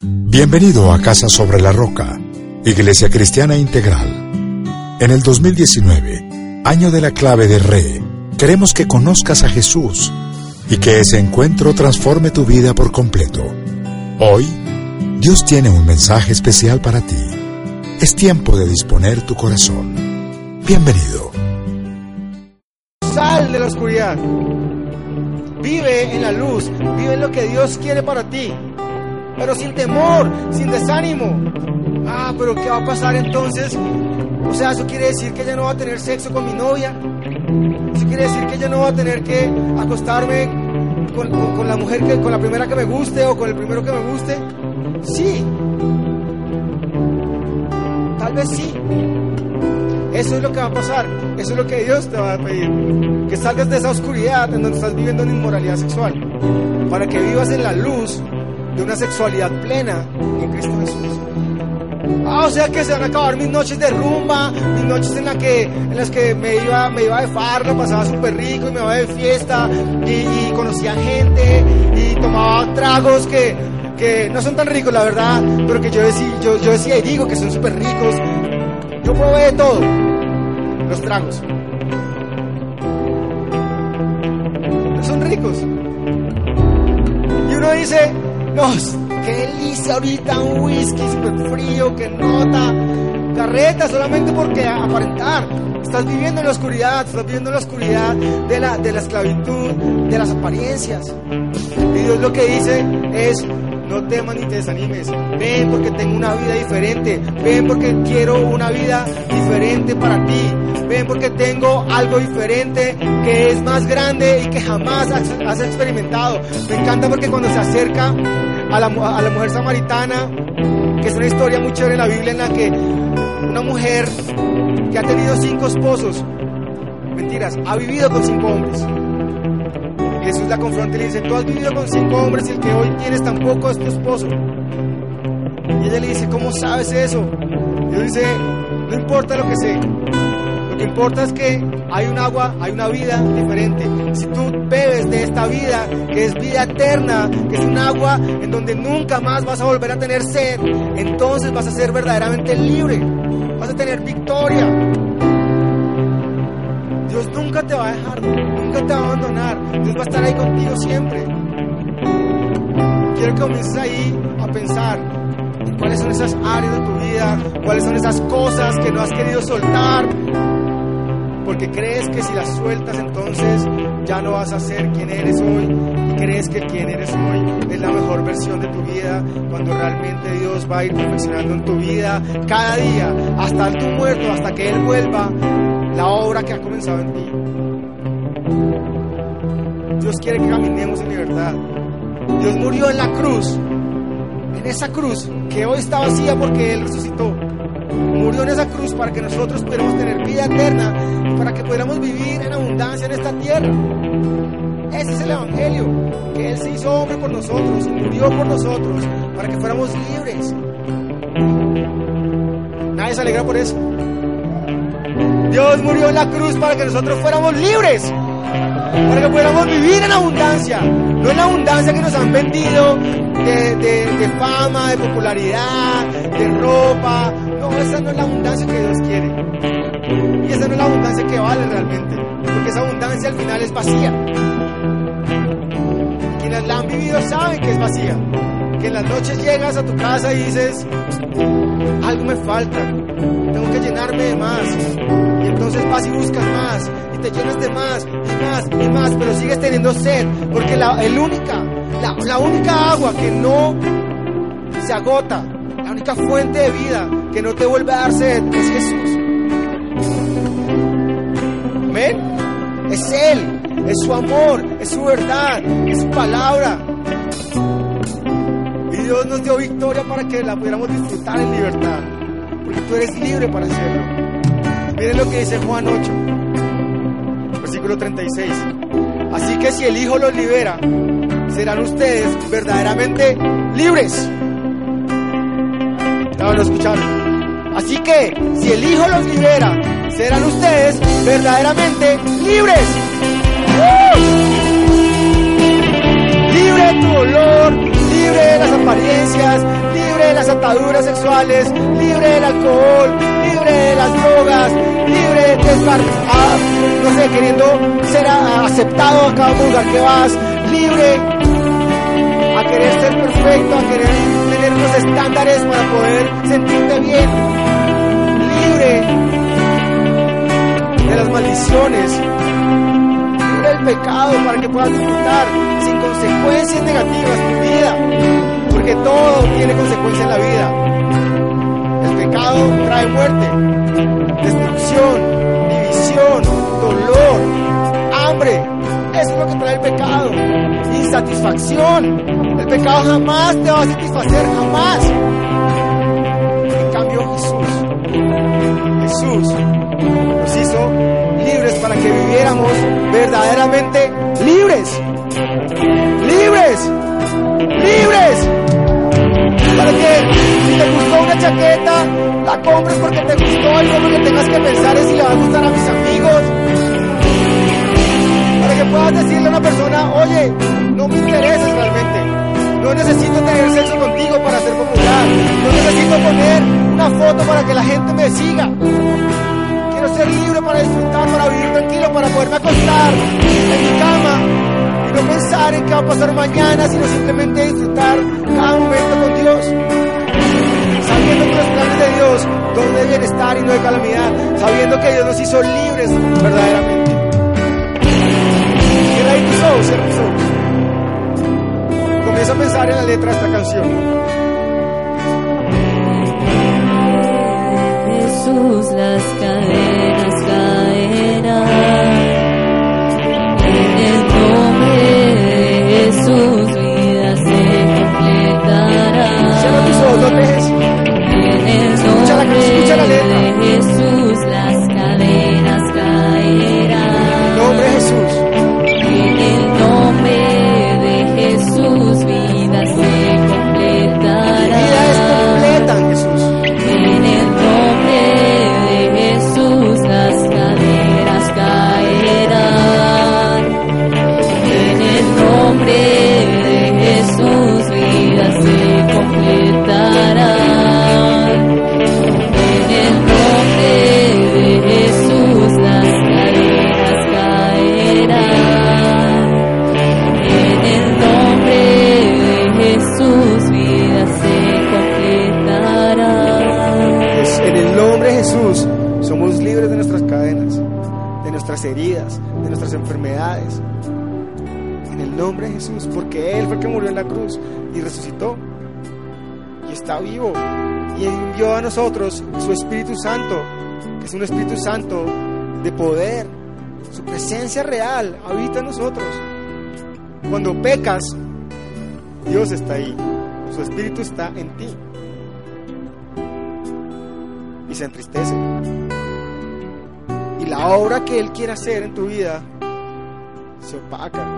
Bienvenido a Casa sobre la Roca, Iglesia Cristiana Integral. En el 2019, año de la clave de Re, queremos que conozcas a Jesús y que ese encuentro transforme tu vida por completo. Hoy, Dios tiene un mensaje especial para ti. Es tiempo de disponer tu corazón. Bienvenido. Sal de la oscuridad. Vive en la luz. Vive en lo que Dios quiere para ti. Pero sin temor, sin desánimo. Ah, pero ¿qué va a pasar entonces? O sea, eso quiere decir que ya no va a tener sexo con mi novia. Eso quiere decir que ya no va a tener que acostarme con, la mujer que, con la primera que me guste o con el primero que me guste. Sí. Tal vez sí. Eso es lo que va a pasar. Eso es lo que Dios te va a pedir. Que salgas de esa oscuridad en donde estás viviendo en inmoralidad sexual. Para que vivas en la luz de una sexualidad plena en Cristo Jesús. Ah, o sea que se van a acabar mis noches de rumba, mis noches en, la que, en las que me iba, me iba de farra, pasaba súper rico y me iba de fiesta y, conocía gente y tomaba tragos que, que no son tan ricos, la verdad, pero que yo decía, yo decía y digo que son súper ricos. Yo probé de todo, los tragos. Son ricos. Y uno dice, no, qué delicia ahorita un whisky súper frío, que nota. Carreta solamente porque aparentar. Estás viviendo en la oscuridad, estás viviendo en la oscuridad de la, de la esclavitud, de las apariencias. Y Dios lo que dice es, no temas ni te desanimes. Ven porque tengo una vida diferente. Ven porque quiero una vida diferente para ti. Ven porque tengo algo diferente que es más grande y que jamás has, experimentado. Me encanta porque cuando se acerca a la, a la mujer samaritana, que es una historia muy chévere en la Biblia en la que una mujer que ha tenido cinco esposos, mentiras, ha vivido con cinco hombres. Jesús la confronta y le dice, tú has vivido con cinco hombres y el que hoy tienes tampoco es tu esposo. Y ella le dice, ¿cómo sabes eso? Y él dice, no importa lo que sé. Lo que importa es que hay un agua, hay una vida diferente. Si tú bebes de esta vida, que es vida eterna, que es un agua en donde nunca más vas a volver a tener sed, entonces vas a ser verdaderamente libre. Vas a tener victoria. Dios nunca te va a dejar, nunca te va a abandonar. Dios va a estar ahí contigo siempre. Quiero que comiences ahí a pensar en cuáles son esas áreas de tu vida, cuáles son esas cosas que no has querido soltar, porque crees que si las sueltas entonces ya no vas a ser quien eres hoy y crees que quien eres hoy es la mejor versión de tu vida cuando realmente Dios va a ir perfeccionando en tu vida cada día hasta tu muerto, hasta que Él vuelva la obra que ha comenzado en ti. Dios quiere que caminemos en libertad. Dios murió en la cruz, en esa cruz que hoy está vacía porque Él resucitó. Murió en esa cruz para que nosotros pudiéramos tener vida eterna para que pudiéramos vivir en abundancia en esta tierra. Ese es el Evangelio, que Él se hizo hombre por nosotros murió por nosotros para que fuéramos libres. Nadie se alegra por eso. Dios murió en la cruz para que nosotros fuéramos libres, para que pudiéramos vivir en abundancia, no en la abundancia que nos han vendido de- de fama, de popularidad, de ropa. No, esa no es la abundancia que Dios quiere. Y esa no es la abundancia que vale realmente, porque esa abundancia al final es vacía. Quienes la han vivido saben que es vacía. Que en las noches llegas a tu casa y dices, algo me falta, tengo que llenarme de más. Y entonces vas y buscas más, y te llenas de más, y más, y más, pero sigues teniendo sed, porque el única, la, única agua que no se agota, única fuente de vida que no te vuelve a dar sed es Jesús. Amén. Es Él, es su amor, es su verdad, es su palabra. Y Dios nos dio victoria para que la pudiéramos disfrutar en libertad. Porque tú eres libre para hacerlo. Miren lo que dice Juan 8, versículo 36. Así que si el Hijo los libera, serán ustedes verdaderamente libres. ¿Ya lo escucharon? Así que si el Hijo los libera, serán ustedes verdaderamente libres. Libre de tu dolor, libre de las apariencias, libre de las ataduras sexuales, libre del alcohol, libre de las drogas, libre de estar, ah, no sé, queriendo ser aceptado a cada lugar que vas, libre a querer ser perfecto, a querer unos estándares para poder sentirte bien, libre de las maldiciones, libre del pecado para que puedas disfrutar sin consecuencias negativas tu vida, porque todo tiene consecuencias en la vida. El pecado trae muerte, destrucción, división, dolor, hambre. Eso es lo que trae el pecado. Insatisfacción. El pecado jamás te va a satisfacer, jamás. En cambio Jesús, Jesús nos hizo libres para que viviéramos verdaderamente libres. Libres. Libres. Para que si te gustó una chaqueta, la compres porque te gustó y no que tengas que pensar es si le va a gustar a mis amigos. Para que puedas decirle a una persona, oye, no me interesas realmente. No necesito tener sexo contigo para ser popular. No necesito poner una foto para que la gente me siga. Quiero ser libre para disfrutar, para vivir tranquilo, para poderme acostar en mi cama y no pensar en qué va a pasar mañana, sino simplemente disfrutar cada momento con Dios. Sabiendo que los planes de Dios son de bienestar y no de calamidad. Sabiendo que Dios nos hizo libres verdaderamente. Cierra ahí tus ojos, cierra tus. Comienza a pensar en la letra de esta canción. Jesús, las cadenas caerán. En el nombre de Jesús, vida se completará. Cierra tus ojos, no Escucha la escucha la letra. de Jesús, las Porque Él fue que murió en la cruz y resucitó. Y está vivo. Y envió a nosotros su Espíritu Santo, que es un Espíritu Santo de poder. Su presencia real habita en nosotros. Cuando pecas, Dios está ahí. Su Espíritu está en ti y se entristece. Y la obra que Él quiere hacer en tu vida se opaca.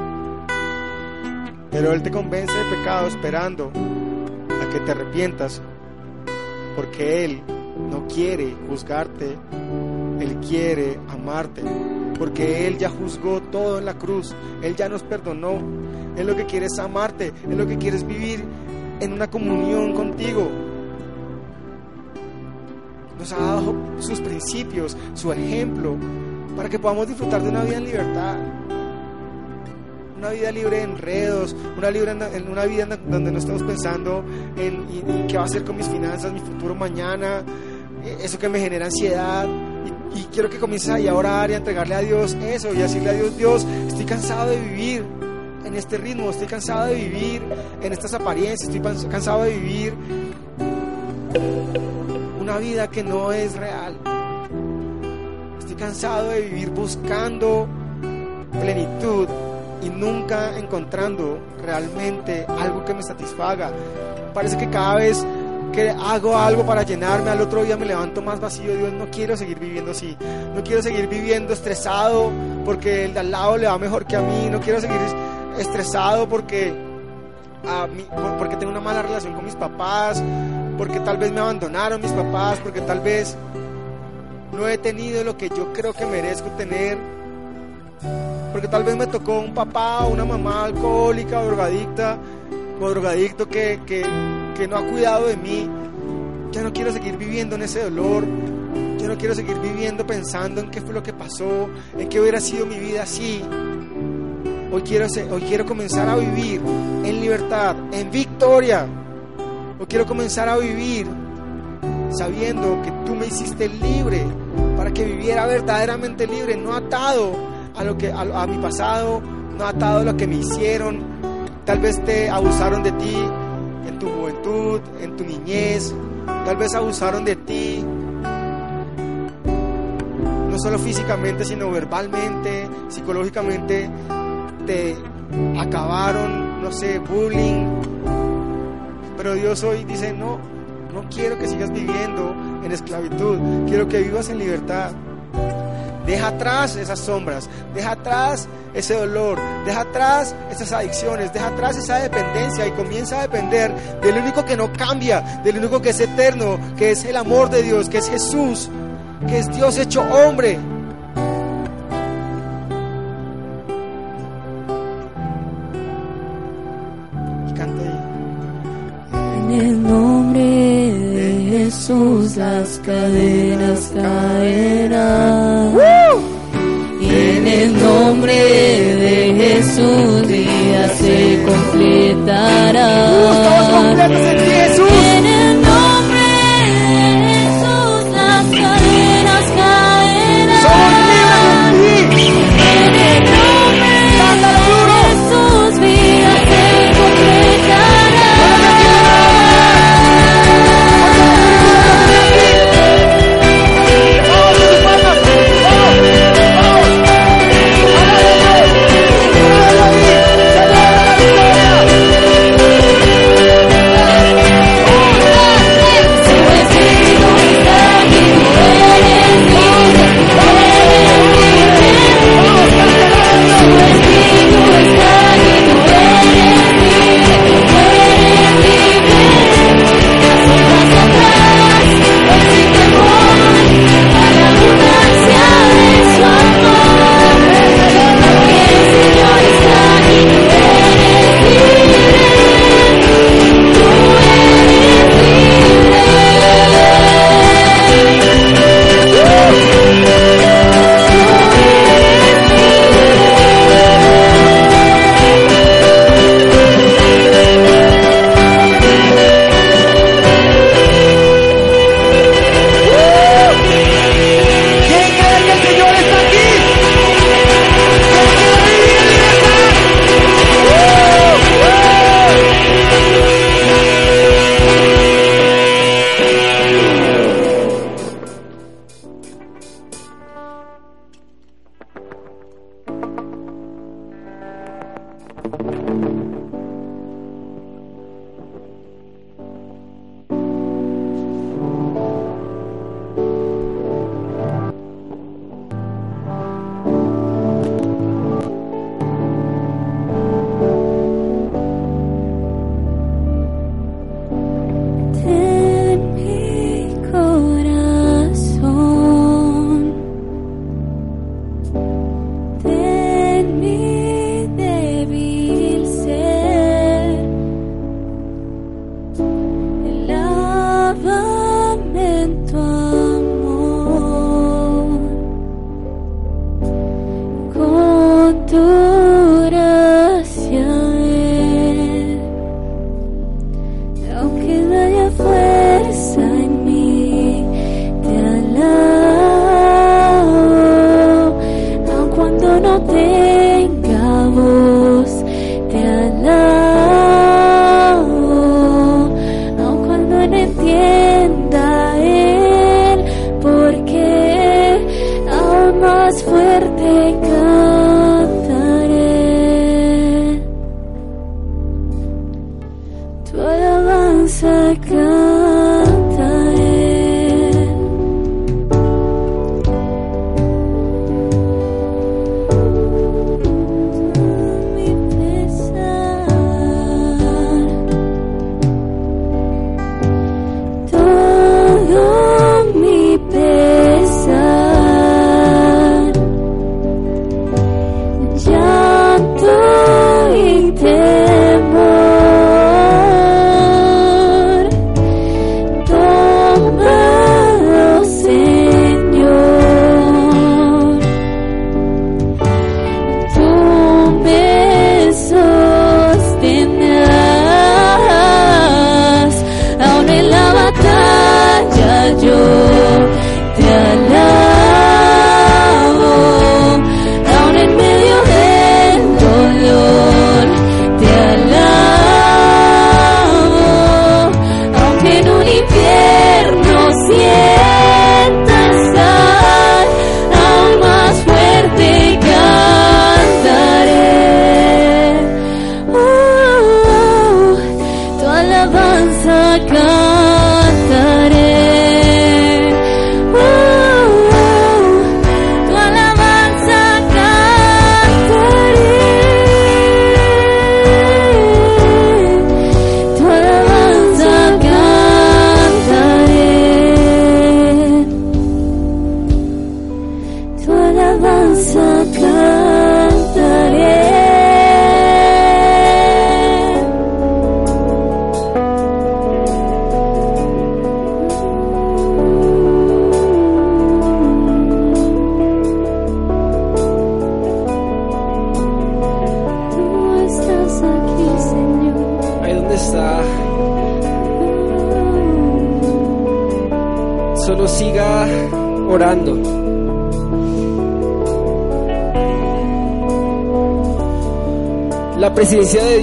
Pero Él te convence de pecado esperando a que te arrepientas, porque Él no quiere juzgarte, Él quiere amarte, porque Él ya juzgó todo en la cruz, Él ya nos perdonó, Él lo que quiere es amarte, Él lo que quiere es vivir en una comunión contigo, nos ha dado sus principios, su ejemplo, para que podamos disfrutar de una vida en libertad. Una vida libre de enredos, una, libre en una vida donde no estamos pensando en, qué va a hacer con mis finanzas, mi futuro mañana, eh, eso que me genera ansiedad. Y, quiero que comiences ahí a orar y a entregarle a Dios eso y decirle a Dios, Dios, estoy cansado de vivir en este ritmo, estoy cansado de vivir en estas apariencias, estoy cansado de vivir una vida que no es real. Estoy cansado de vivir buscando plenitud y nunca encontrando realmente algo que me satisfaga. parece que cada vez que hago algo para llenarme, al otro día me levanto más vacío. Dios, no quiero seguir viviendo así. No quiero seguir viviendo estresado porque el de al lado le va mejor que a mí. No quiero seguir estresado porque, a mí, porque tengo una mala relación con mis papás, porque tal vez me abandonaron mis papás, porque tal vez no he tenido lo que yo creo que merezco tener. Porque tal vez me tocó un papá o una mamá alcohólica drogadicta o drogadicto que, que, que no ha cuidado de mí. Ya no quiero seguir viviendo en ese dolor. Yo no quiero seguir viviendo pensando en qué fue lo que pasó, en qué hubiera sido mi vida así. Hoy quiero, hoy quiero comenzar a vivir en libertad, en victoria. Hoy quiero comenzar a vivir sabiendo que tú me hiciste libre para que viviera verdaderamente libre, no atado a lo que a, mi pasado, no atado a lo que me hicieron. Tal vez te abusaron de ti en tu juventud, en tu niñez, tal vez abusaron de ti no solo físicamente, sino verbalmente, psicológicamente te acabaron, no sé, bullying. Pero Dios hoy dice, no, no quiero que sigas viviendo en esclavitud, quiero que vivas en libertad. Deja atrás esas sombras, deja atrás ese dolor, deja atrás esas adicciones, deja atrás esa dependencia y comienza a depender del único que no cambia, del único que es eterno, que es el amor de Dios, que es Jesús, que es Dios hecho hombre. Y canta ahí. En el nombre de Jesús las cadenas caerán. El nombre de Jesús días se completarán.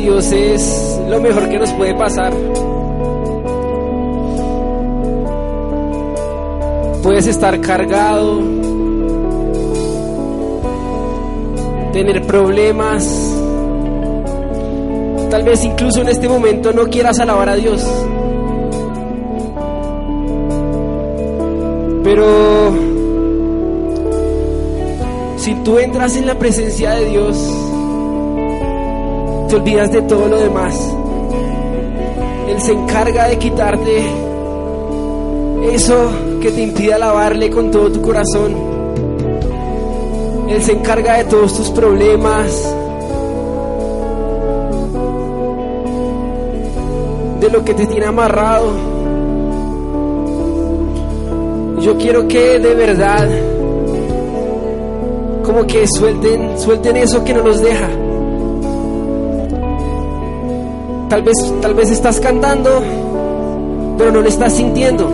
Dios es lo mejor que nos puede pasar. Puedes estar cargado, tener problemas, Tal vez incluso en este momento no quieras alabar a Dios. Pero si tú entras en la presencia de Dios, te olvidas de todo lo demás. Él se encarga de quitarte eso que te impide alabarle con todo tu corazón. Él se encarga de todos tus problemas, de lo que te tiene amarrado. Yo quiero que de verdad, como que suelten, suelten eso que no nos deja. Tal vez, tal vez estás cantando, pero no lo estás sintiendo.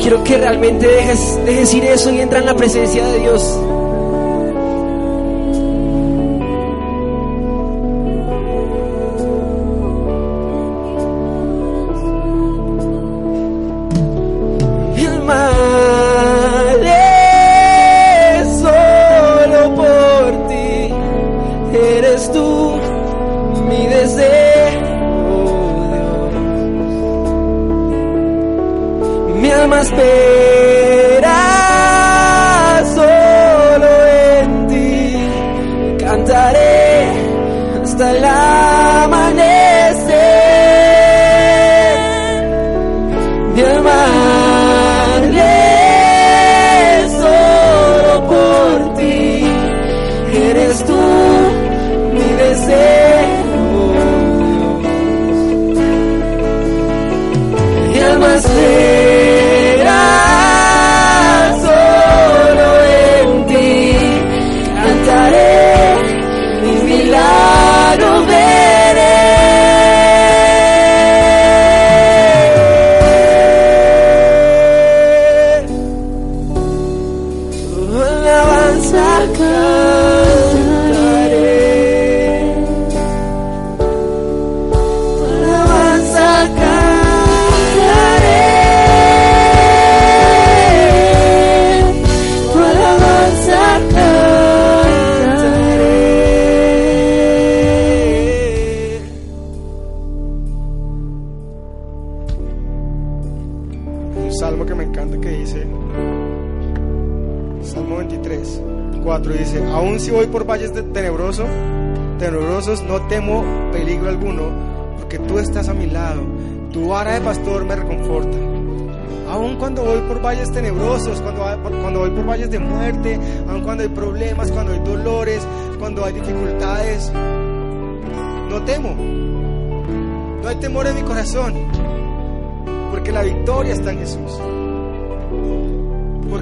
Quiero que realmente dejes, dejes ir eso y entra en la presencia de Dios.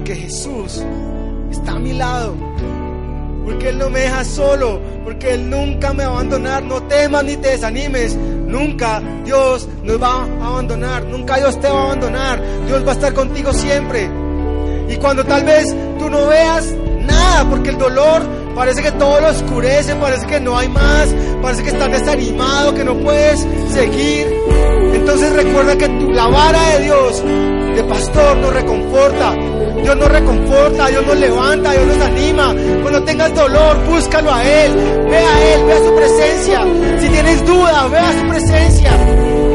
Porque Jesús está a mi lado. Porque Él no me deja solo. Porque Él nunca me va a abandonar. No temas ni te desanimes. Nunca Dios nos va a abandonar. Nunca Dios te va a abandonar. Dios va a estar contigo siempre. Y cuando tal vez tú no veas nada, porque el dolor parece que todo lo oscurece, parece que no hay más, parece que estás desanimado, que no puedes seguir. Entonces recuerda que tu, la vara de Dios, pastor nos reconforta. Dios nos reconforta, Dios nos levanta, Dios nos anima. Cuando tengas dolor, búscalo a Él. Ve a Él, ve a su presencia. Si tienes duda, ve a su presencia.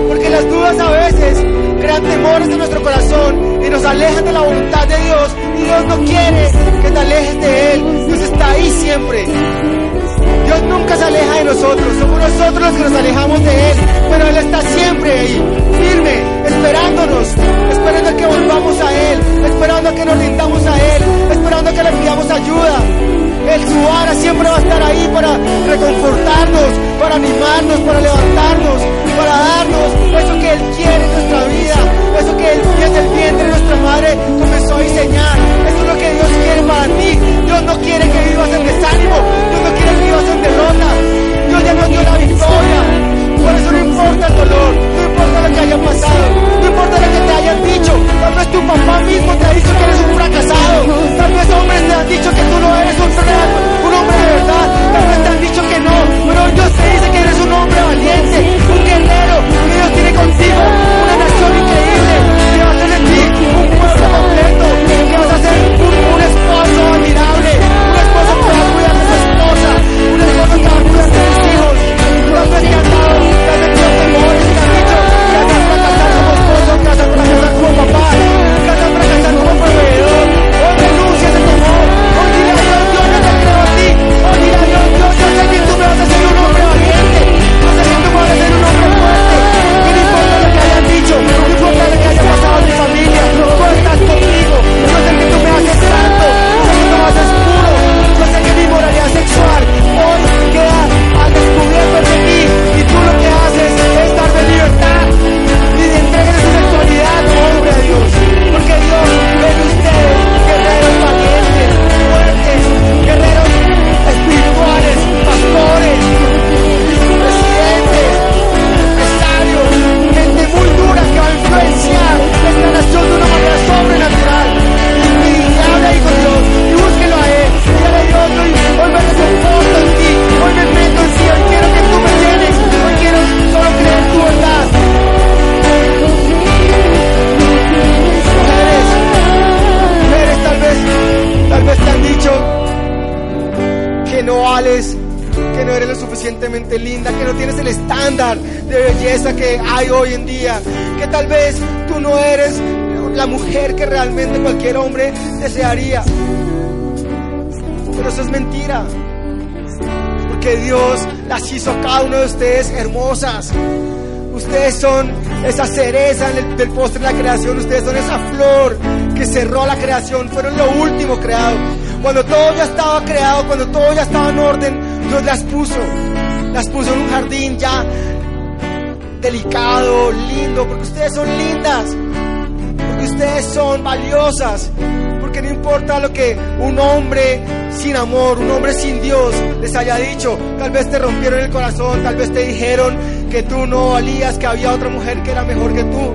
Porque las dudas a veces crean temores en nuestro corazón y nos alejan de la voluntad de Dios. Y Dios no quiere que te alejes de Él. Dios está ahí siempre. Dios nunca se aleja de nosotros, somos nosotros los que nos alejamos de Él, pero Él está siempre ahí, firme, esperándonos, esperando que volvamos a Él, esperando que nos rindamos a Él, esperando que le pidamos ayuda. Él, su siempre va a estar ahí para reconfortarnos, para animarnos, para levantarnos, para darnos eso que Él quiere en nuestra vida, eso que Él desde el vientre de nuestra madre comenzó a diseñar. Eso es lo que Dios quiere para ti. Dios no quiere que vivas en desánimo, Dios ya nos dio la victoria. Por eso no importa el dolor, no importa lo que haya pasado, no importa lo que te hayan dicho. Tal vez tu papá mismo te ha dicho que eres un fracasado. Tal vez hombres te han dicho que tú no eres un, real, un hombre de verdad. Tal vez te han dicho que no, pero Dios te dice que eres un hombre valiente, un guerrero, que Dios tiene contigo una nación increíble, que va a hacer de ti un pueblo completo, que vas a ser un, un esposo admirable, papá, desearía. Pero eso es mentira. Porque Dios las hizo a cada uno de ustedes hermosas. Ustedes son esa cereza el- del postre de la creación. Ustedes son esa flor que cerró la creación. Fueron lo último creado. Cuando todo ya estaba creado, cuando todo ya estaba en orden, Dios las puso. Las puso en un jardín ya delicado, lindo, porque ustedes son lindas. Porque ustedes son valiosas. Importa lo que un hombre sin amor, un hombre sin Dios les haya dicho. Tal vez te rompieron el corazón, tal vez te dijeron que tú no valías, que había otra mujer que era mejor que tú.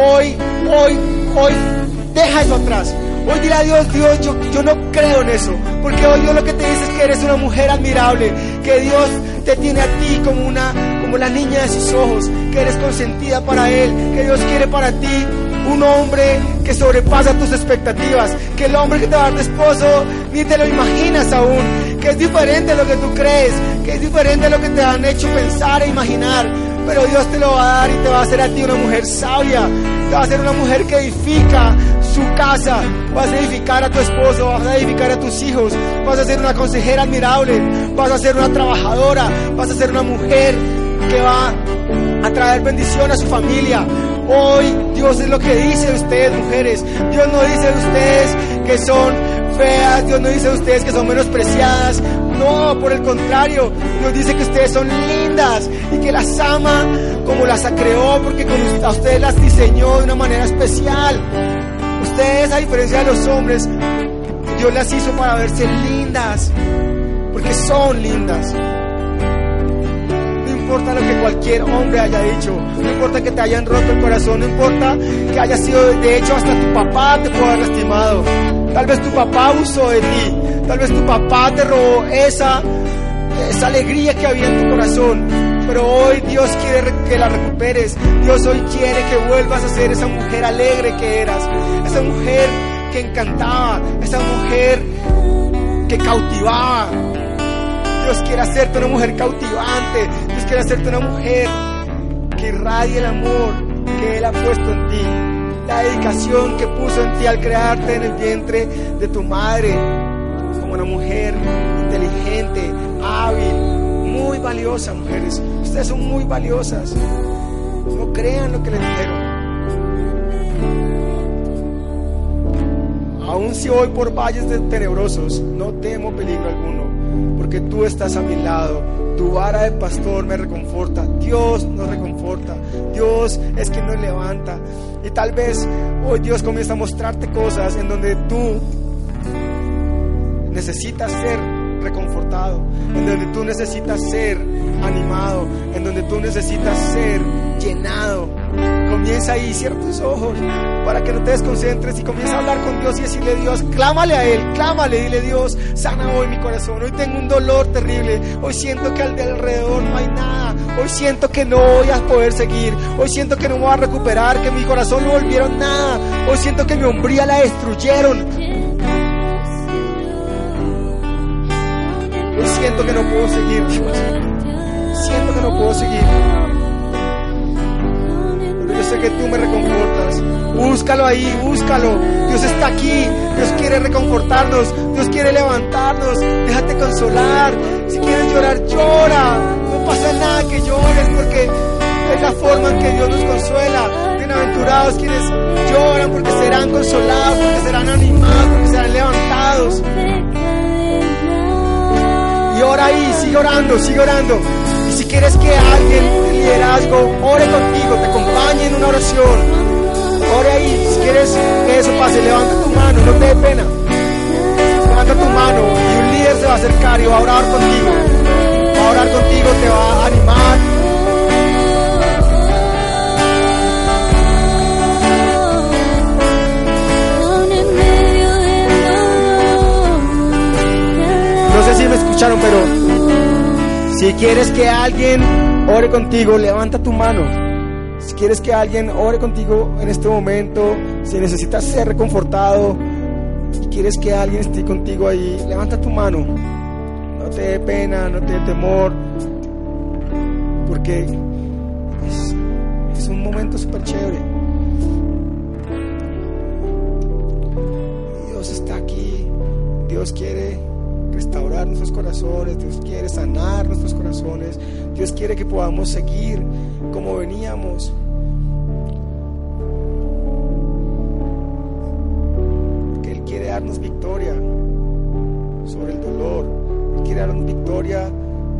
Hoy, hoy, hoy, deja eso atrás. Hoy dile a Dios, Dios, yo, yo no creo en eso. Porque hoy Dios lo que te dice es que eres una mujer admirable. Que Dios te tiene a ti como una, como la niña de sus ojos. Que eres consentida para Él. Que Dios quiere para ti un hombre que sobrepasa tus expectativas, que el hombre que te va a dar de esposo ni te lo imaginas aún, que es diferente a lo que tú crees, que es diferente a lo que te han hecho pensar e imaginar, pero Dios te lo va a dar y te va a hacer a ti una mujer sabia, te va a hacer una mujer que edifica su casa, vas a edificar a tu esposo, vas a edificar a tus hijos, vas a ser una consejera admirable, vas a ser una trabajadora, vas a ser una mujer que va a traer bendición a su familia. Hoy Dios es lo que dice de ustedes, mujeres. Dios no dice de ustedes que son feas, Dios no dice de ustedes que son menospreciadas. No, por el contrario, Dios dice que ustedes son lindas y que las ama como las creó, porque a ustedes las diseñó de una manera especial. Ustedes, a diferencia de los hombres, Dios las hizo para verse lindas, porque son lindas. Importa lo que cualquier hombre haya dicho, no importa que te hayan roto el corazón, no importa que haya sido, de hecho, hasta tu papá te puede haber lastimado. Tal vez tu papá abusó de ti, tal vez tu papá te robó esa, esa alegría que había en tu corazón. Pero hoy Dios quiere que la recuperes. Dios hoy quiere que vuelvas a ser esa mujer alegre que eras, esa mujer que encantaba, esa mujer que cautivaba. Dios quiere hacerte una mujer cautivante. Dios quiere hacerte una mujer que irradie el amor que Él ha puesto en ti. la dedicación que puso en ti al crearte en el vientre de tu madre como una mujer inteligente, hábil, muy valiosa, mujeres. Ustedes son muy valiosas. No crean lo que les dijeron. Aun si voy por valles tenebrosos, no temo peligro alguno, porque tú estás a mi lado. Tu vara de pastor me reconforta. Dios nos reconforta. Dios es quien nos levanta. Y tal vez hoy Dios comienza a mostrarte cosas en donde tú necesitas ser reconfortado, en donde tú necesitas ser animado, en donde tú necesitas ser llenado. Comienza ahí, cierra tus ojos para que no te desconcentres y comienza a hablar con Dios y decirle Dios, clámale a Él, clámale, dile Dios, sana hoy mi corazón, hoy tengo un dolor terrible, hoy siento que al de alrededor no hay nada, hoy siento que no voy a poder seguir, hoy siento que no voy a recuperar, que mi corazón no volvieron nada, hoy siento que mi hombría la destruyeron, hoy siento que no puedo seguir, siento que no puedo seguir. Que tú me reconfortas. Búscalo ahí, búscalo. Dios está aquí. Dios quiere reconfortarnos. Dios quiere levantarnos. Déjate consolar. Si quieres llorar, llora. No pasa nada que llores porque es la forma en que Dios nos consuela. Bienaventurados quienes lloran porque serán consolados, porque serán animados, porque serán levantados. Y ora ahí, sigue orando, sigue orando. Si quieres que alguien de liderazgo ore contigo, te acompañe en una oración, ore ahí. Si quieres que eso pase, levanta tu mano, no te dé pena. Levanta tu mano y un líder se va a acercar y va a orar contigo. Va a orar contigo, te va a animar. No sé si me escucharon, pero si quieres que alguien ore contigo, levanta tu mano. Si quieres que alguien ore contigo en este momento, si necesitas ser reconfortado, si quieres que alguien esté contigo ahí, levanta tu mano. No te dé pena, no te dé temor, porque es, un momento súper chévere. Dios está aquí, Dios quiere nuestros corazones, Dios quiere sanar nuestros corazones, Dios quiere que podamos seguir como veníamos. Que Él quiere darnos victoria sobre el dolor, Él quiere darnos victoria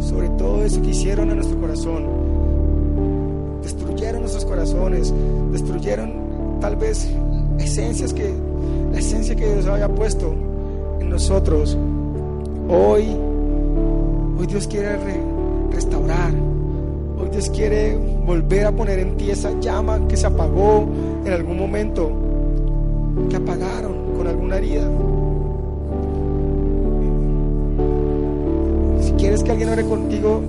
sobre todo eso que hicieron a nuestro corazón. Destruyeron nuestros corazones, destruyeron tal vez esencias que, la esencia que Dios había puesto en nosotros. Hoy, hoy Dios quiere re- restaurar. Hoy Dios quiere volver a poner en ti esa llama que se apagó en algún momento, que apagaron con alguna herida. Si quieres que alguien ore contigo,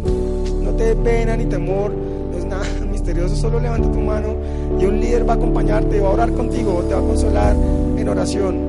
no te dé pena ni temor, no es nada misterioso, solo levanta tu mano y un líder va a acompañarte, va a orar contigo, te va a consolar en oración.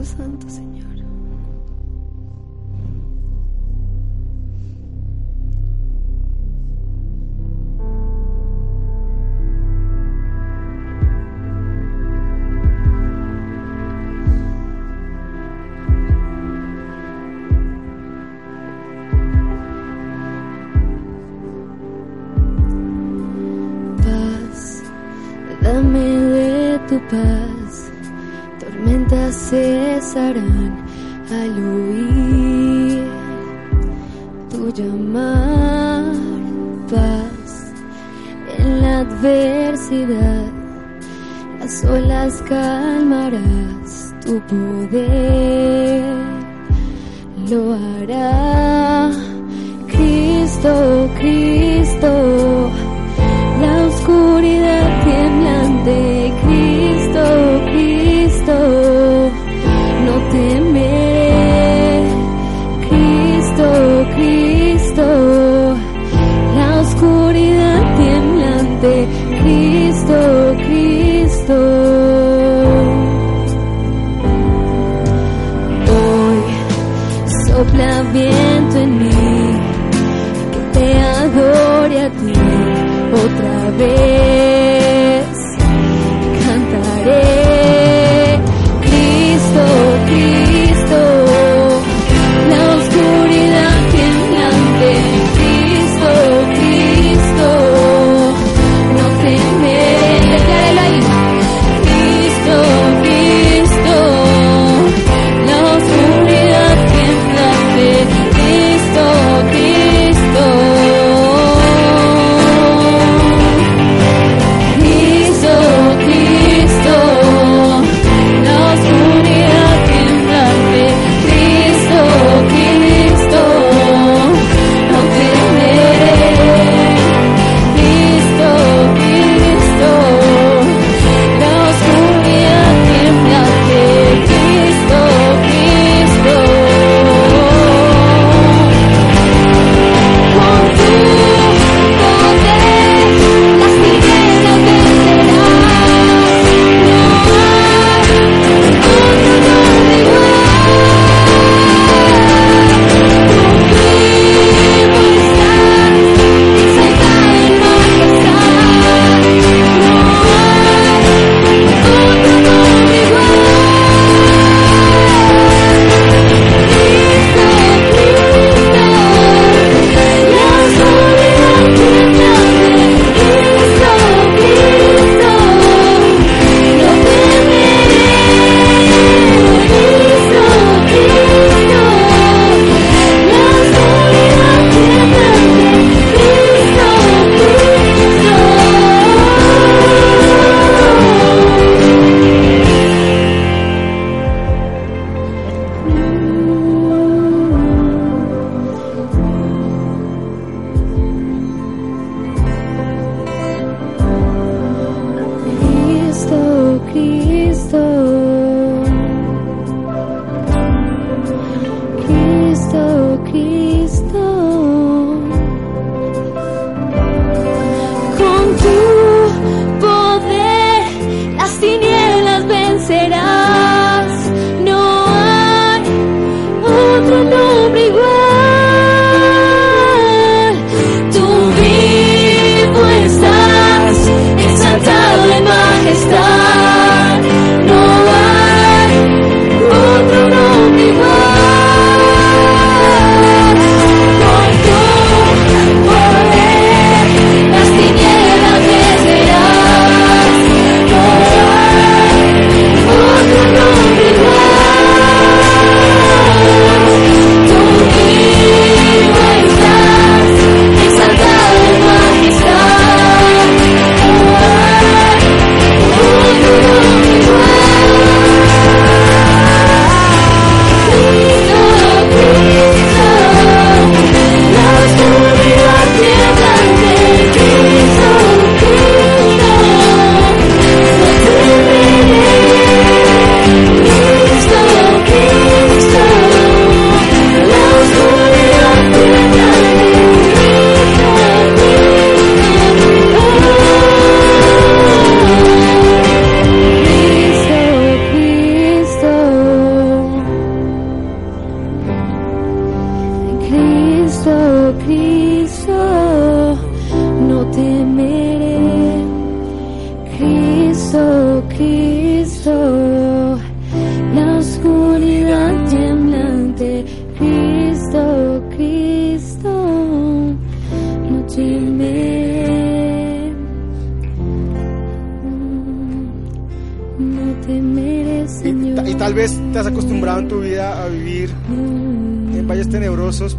Espíritu Santo, Señor. Paz, dame de tu paz tormentas cesarán al oír tu llamar paz en la adversidad. Las olas calmarás, tu poder lo hará. Cristo, Cristo.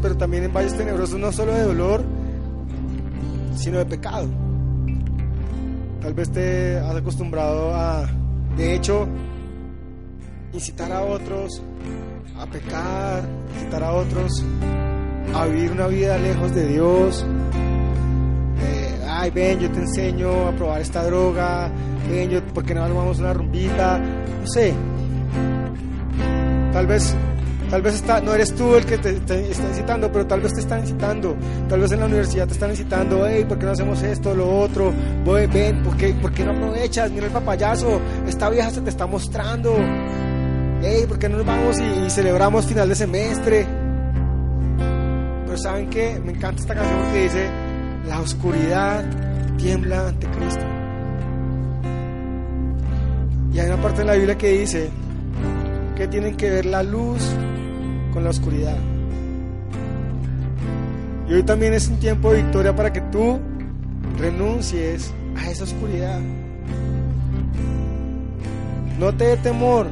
Pero también en valles tenebrosos no solo de dolor, sino de pecado. Tal vez te has acostumbrado a, de hecho, incitar a otros a pecar, incitar a otros a vivir una vida lejos de Dios. Eh, ay, ven, yo te enseño a probar esta droga. Ven, yo, ¿por qué no armamos una rumbita? No sé. Tal vez, tal vez está, no eres tú el que te, está incitando, pero tal vez te están incitando. Tal vez en la universidad te están incitando, hey, ¿por qué no hacemos esto, lo otro? Voy, ven, ¿por qué, ¿por qué no aprovechas? Mira el papayazo, esta vieja se te está mostrando. Hey, ¿por qué no nos vamos y, celebramos final de semestre? Pero ¿saben qué? Me encanta esta canción porque dice, la oscuridad tiembla ante Cristo. Y hay una parte de la Biblia que dice que tienen que ver la luz con la oscuridad. Y hoy también es un tiempo de victoria para que tú renuncies a esa oscuridad. No te dé temor.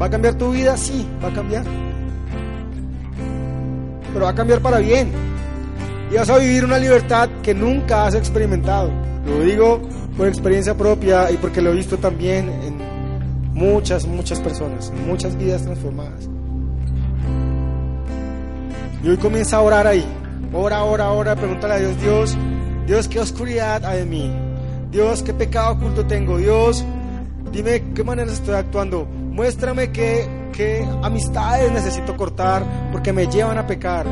¿Va a cambiar tu vida? Sí, va a cambiar. Pero va a cambiar para bien. Y vas a vivir una libertad que nunca has experimentado. Lo digo por experiencia propia y porque lo he visto también en muchas, muchas personas, en muchas vidas transformadas. Y hoy comienza a orar ahí. Ora, ora, ora, pregúntale a Dios, Dios, Dios, qué oscuridad hay en mí. Dios, qué pecado oculto tengo. Dios, dime qué maneras estoy actuando. Muéstrame qué, qué amistades necesito cortar porque me llevan a pecar.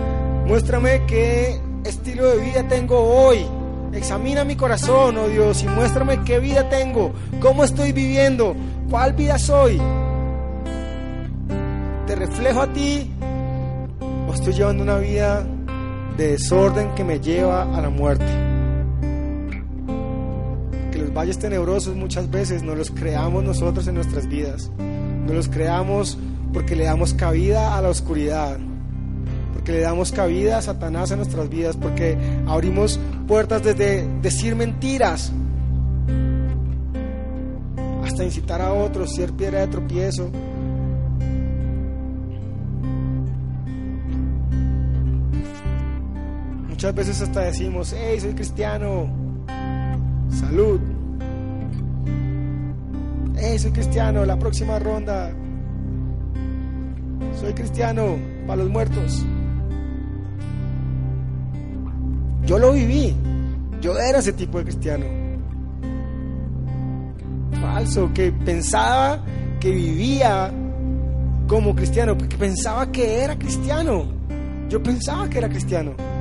Muéstrame qué estilo de vida tengo hoy. Examina mi corazón, oh Dios, y muéstrame qué vida tengo, cómo estoy viviendo, cuál vida soy. ¿Te reflejo a ti estoy llevando una vida de desorden que me lleva a la muerte? Que los valles tenebrosos muchas veces no los creamos nosotros en nuestras vidas. No los creamos porque le damos cabida a la oscuridad porque le damos cabida a Satanás en nuestras vidas, porque abrimos puertas desde decir mentiras hasta incitar a otros, ser piedra de tropiezo. Muchas veces hasta decimos, hey, soy cristiano, salud. Hey, soy cristiano, la próxima ronda. Soy cristiano para los muertos. Yo lo viví. Yo era ese tipo de cristiano. Falso, que pensaba que vivía como cristiano, porque pensaba que era cristiano. Yo pensaba que era cristiano.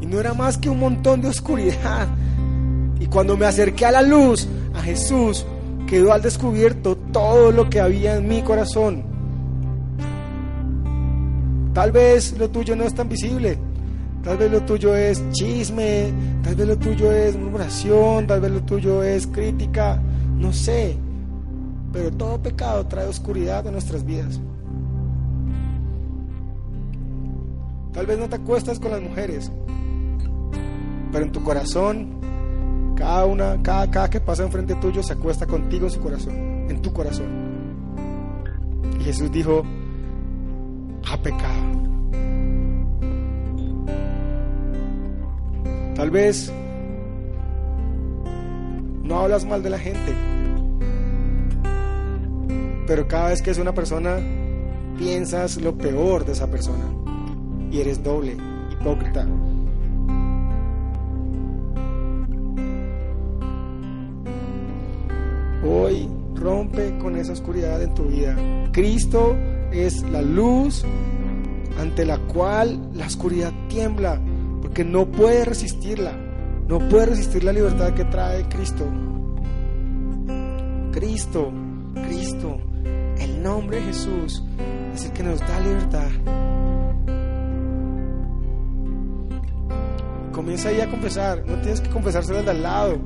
Y no era más que un montón de oscuridad. Y cuando me acerqué a la luz, a Jesús, quedó al descubierto todo lo que había en mi corazón. Tal vez lo tuyo no es tan visible, Tal vez lo tuyo es chisme, tal vez lo tuyo es murmuración, tal vez lo tuyo es crítica, no sé. Pero todo pecado trae oscuridad a nuestras vidas. Tal vez no te acuestas con las mujeres, pero en tu corazón, cada una, cada, cada que pasa enfrente tuyo se acuesta contigo en su corazón, en tu corazón. Y Jesús dijo, ha pecado. Tal vez no hablas mal de la gente, pero cada vez que es una persona piensas lo peor de esa persona y eres doble, hipócrita. Hoy rompe con esa oscuridad en tu vida. Cristo es la luz ante la cual la oscuridad tiembla porque no puede resistirla, no puede resistir la libertad que trae Cristo. Cristo, Cristo, el nombre de Jesús es el que nos da libertad. Comienza ahí a confesar, no tienes que confesárselo al lado.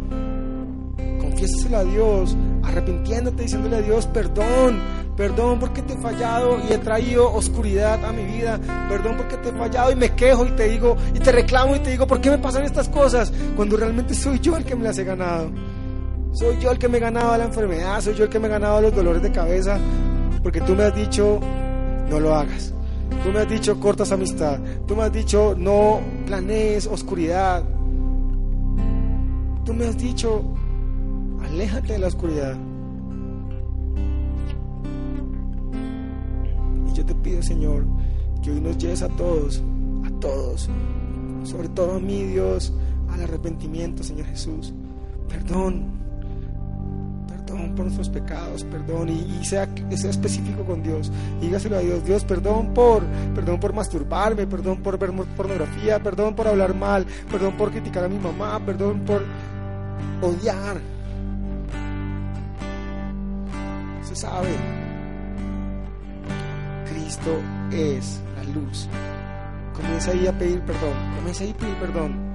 Confiésaselo a Dios, arrepintiéndote, diciéndole a Dios, perdón, Perdón porque te he fallado y he traído oscuridad a mi vida. Perdón porque te he fallado y me quejo y te digo y te reclamo y te digo, ¿por qué me pasan estas cosas? Cuando realmente soy yo el que me las he ganado. Soy yo el que me he ganado la enfermedad, soy yo el que me he ganado los dolores de cabeza, porque tú me has dicho, no lo hagas. Tú me has dicho, cortas amistad. Tú me has dicho, no planees oscuridad. Tú me has dicho, aléjate de la oscuridad. Y yo te pido, Señor, que hoy nos lleves a todos, a todos, sobre todo a mí, Dios, al arrepentimiento, Señor Jesús. Perdón, perdón por nuestros pecados, perdón, y, sea, específico con Dios. dígaselo a Dios, Dios, perdón por, perdón por masturbarme, perdón por ver pornografía, perdón por hablar mal, perdón por criticar a mi mamá, perdón por odiar. Sabe. Cristo es la luz. Comienza ahí a pedir perdón, comienza ahí a pedir perdón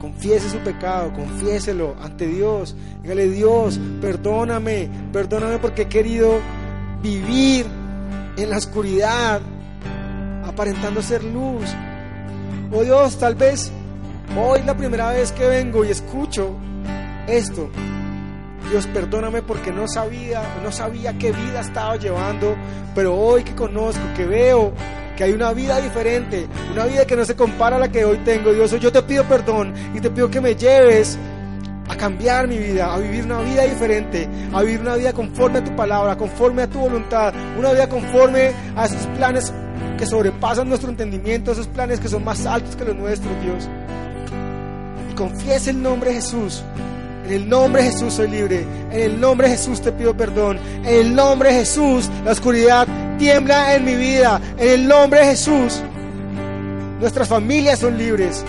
Confiese su pecado, confiéselo ante Dios. Dígale, Dios, perdóname, perdóname porque he querido vivir en la oscuridad, aparentando ser luz. Oh Dios, tal vez hoy la primera vez que vengo y escucho esto. Dios, perdóname porque no sabía, no sabía qué vida estaba llevando, pero hoy que conozco, que veo que hay una vida diferente, una vida que no se compara a la que hoy tengo. Dios, yo te pido perdón y te pido que me lleves a cambiar mi vida, a vivir una vida diferente, a vivir una vida conforme a tu palabra, conforme a tu voluntad, una vida conforme a esos planes que sobrepasan nuestro entendimiento, esos planes que son más altos que los nuestros, Dios. Y confiese el nombre de Jesús. En el nombre de Jesús soy libre. En el nombre de Jesús te pido perdón. En el nombre de Jesús la oscuridad tiembla en mi vida. En el nombre de Jesús, nuestras familias son libres.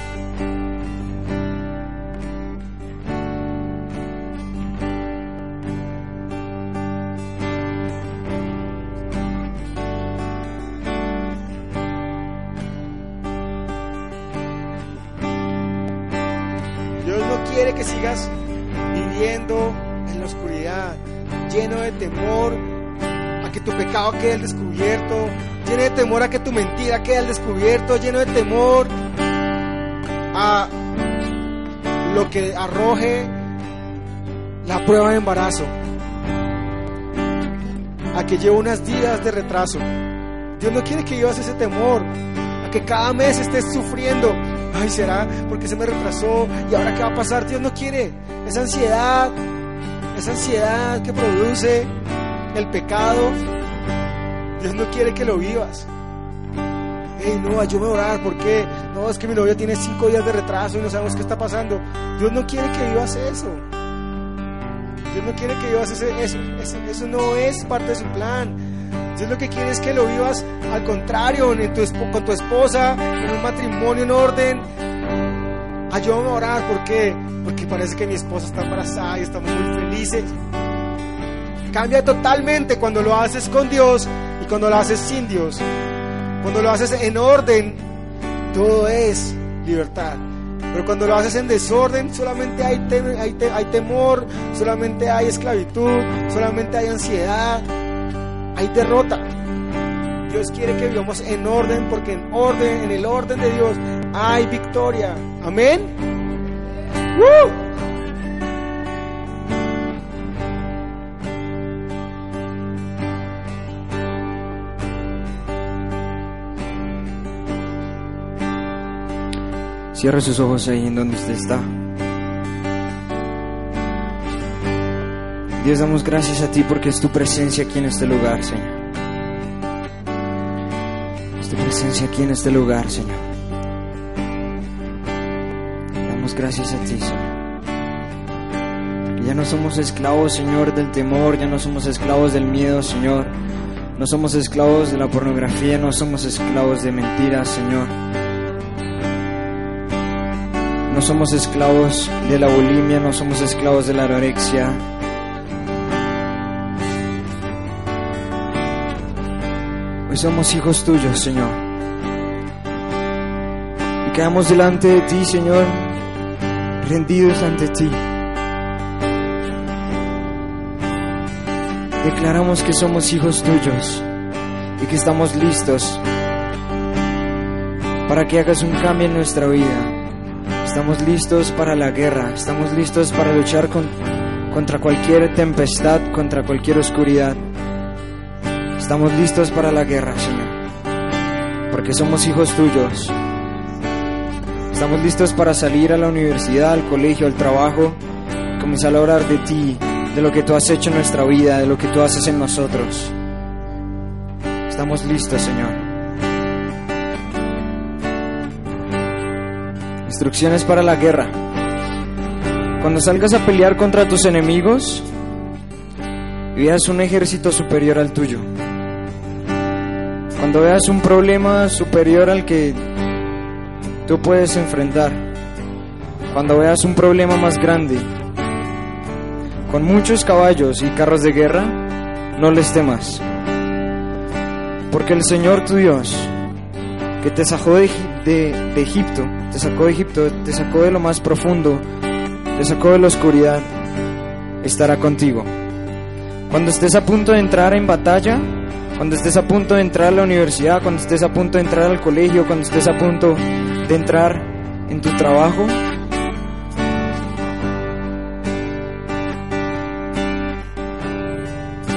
Dios no quiere que sigas pecado quede al descubierto, lleno de temor a que tu mentira quede al descubierto, lleno de temor a lo que arroje la prueba de embarazo, a que lleve unas días de retraso. Dios no quiere que vivas ese temor, a que cada mes estés sufriendo. Ay, será porque se me retrasó y ahora qué va a pasar. Dios no quiere esa ansiedad, esa ansiedad que produce el pecado, Dios no quiere que lo vivas. Hey, no, yo me voy a orar porque no, es que mi novia tiene cinco días de retraso y no sabemos qué está pasando. Dios no quiere que vivas eso. Dios no quiere que vivas ese, eso. Eso, no es parte de su plan. Dios lo que quiere es que lo vivas al contrario, con tu esposa, en un matrimonio en orden. Ayúdame a orar, ¿por qué? Porque parece que mi esposa está embarazada y estamos muy felices. Cambia totalmente cuando lo haces con Dios cuando lo haces sin Dios. Cuando lo haces en orden, todo es libertad. Pero cuando lo haces en desorden, solamente hay, hay, hay temor, solamente hay esclavitud, solamente hay ansiedad, hay derrota. Dios quiere que vivamos en orden porque en orden, en el orden de Dios hay victoria. Amén. Cierra sus ojos ahí en donde usted está. Dios, damos gracias a ti porque es tu presencia aquí en este lugar, Señor. Es tu presencia aquí en este lugar, Señor. Damos gracias a ti, Señor. Ya no somos esclavos, Señor, del temor, ya no somos esclavos del miedo, Señor. No somos esclavos de la pornografía, no somos esclavos de mentiras, Señor. No somos esclavos de la bulimia, no somos esclavos de la anorexia. Hoy somos hijos tuyos, Señor. Y quedamos delante de ti, Señor, rendidos ante ti. Declaramos que somos hijos tuyos y que estamos listos para que hagas un cambio en nuestra vida. Estamos listos para la guerra, estamos listos para luchar con, contra cualquier tempestad, contra cualquier oscuridad. Estamos listos para la guerra, Señor, porque somos hijos tuyos. Estamos listos para salir a la universidad, al colegio, al trabajo, comenzar a hablar de ti, de lo que tú has hecho en nuestra vida, de lo que tú haces en nosotros. Estamos listos, Señor. Instrucciones para la guerra. Cuando salgas a pelear contra tus enemigos, veas un ejército superior al tuyo. Cuando veas un problema superior al que tú puedes enfrentar. Cuando veas un problema más grande, con muchos caballos y carros de guerra, no les temas. Porque el Señor tu Dios, que te sacó de, de Egipto, te sacó de Egipto, te sacó de lo más profundo, te sacó de la oscuridad, estará contigo. Cuando estés a punto de entrar en batalla, cuando estés a punto de entrar a la universidad, cuando estés a punto de entrar al colegio, cuando estés a punto de entrar en tu trabajo,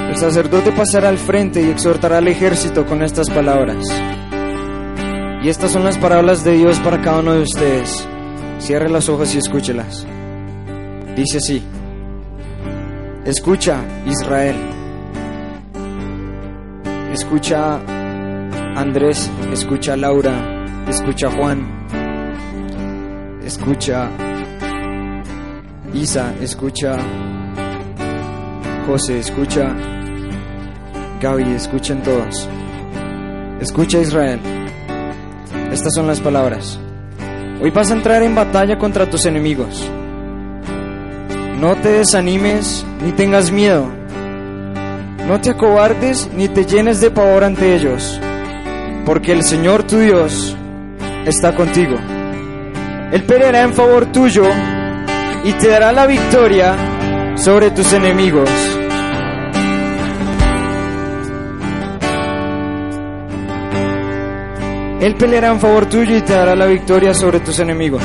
el sacerdote pasará al frente y exhortará al ejército con estas palabras. Y estas son las palabras de Dios para cada uno de ustedes. Cierre los ojos y escúchelas. Dice así. Escucha, Israel. Escucha, Andrés. Escucha, Laura. Escucha, Juan. Escucha, Isa. Escucha, José. Escucha, Gaby. Escuchen todos. Escucha, Israel. Estas son las palabras. Hoy vas a entrar en batalla contra tus enemigos. No te desanimes ni tengas miedo. No te acobardes ni te llenes de pavor ante ellos, porque el Señor tu Dios está contigo. Él peleará en favor tuyo y te dará la victoria sobre tus enemigos. Él peleará en favor tuyo y te dará la victoria sobre tus enemigos.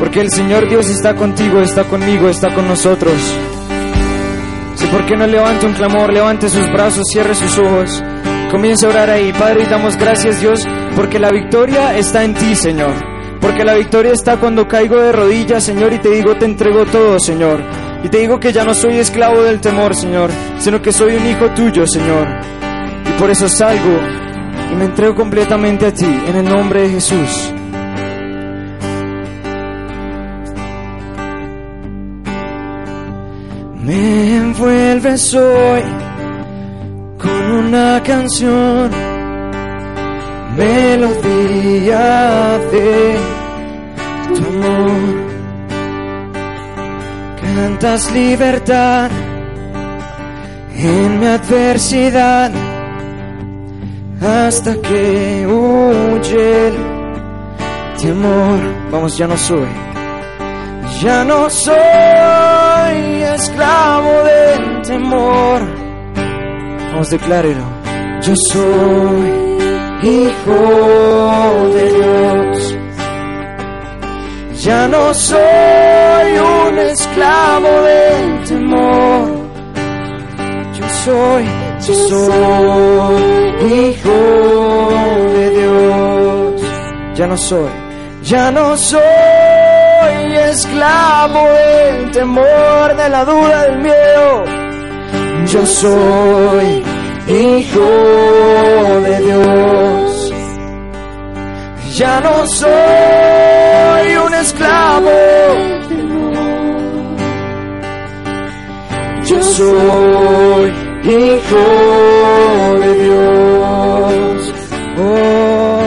Porque el Señor Dios está contigo, está conmigo, está con nosotros. Si por qué no levante un clamor, levante sus brazos, cierre sus ojos, comience a orar ahí. Padre, y damos gracias Dios, porque la victoria está en ti, Señor. Porque la victoria está cuando caigo de rodillas, Señor, y te digo, te entrego todo, Señor. Y te digo que ya no soy esclavo del temor, Señor, sino que soy un hijo tuyo, Señor. Y por eso salgo y me entrego completamente a ti, en el nombre de Jesús. Me envuelves hoy con una canción, melodía de tu amor. Cantas libertad en mi adversidad hasta que huye el temor. Vamos, ya no soy, ya no soy esclavo del temor. Vamos, declárelo. Yo soy hijo de Dios. Ya no soy un esclavo del temor. Yo soy, yo soy hijo de Dios. Ya no soy, ya no soy esclavo del temor, de la duda, del miedo. Yo soy hijo de Dios. Ya no soy un esclavo. Yo soy hijo de Dios. Oh,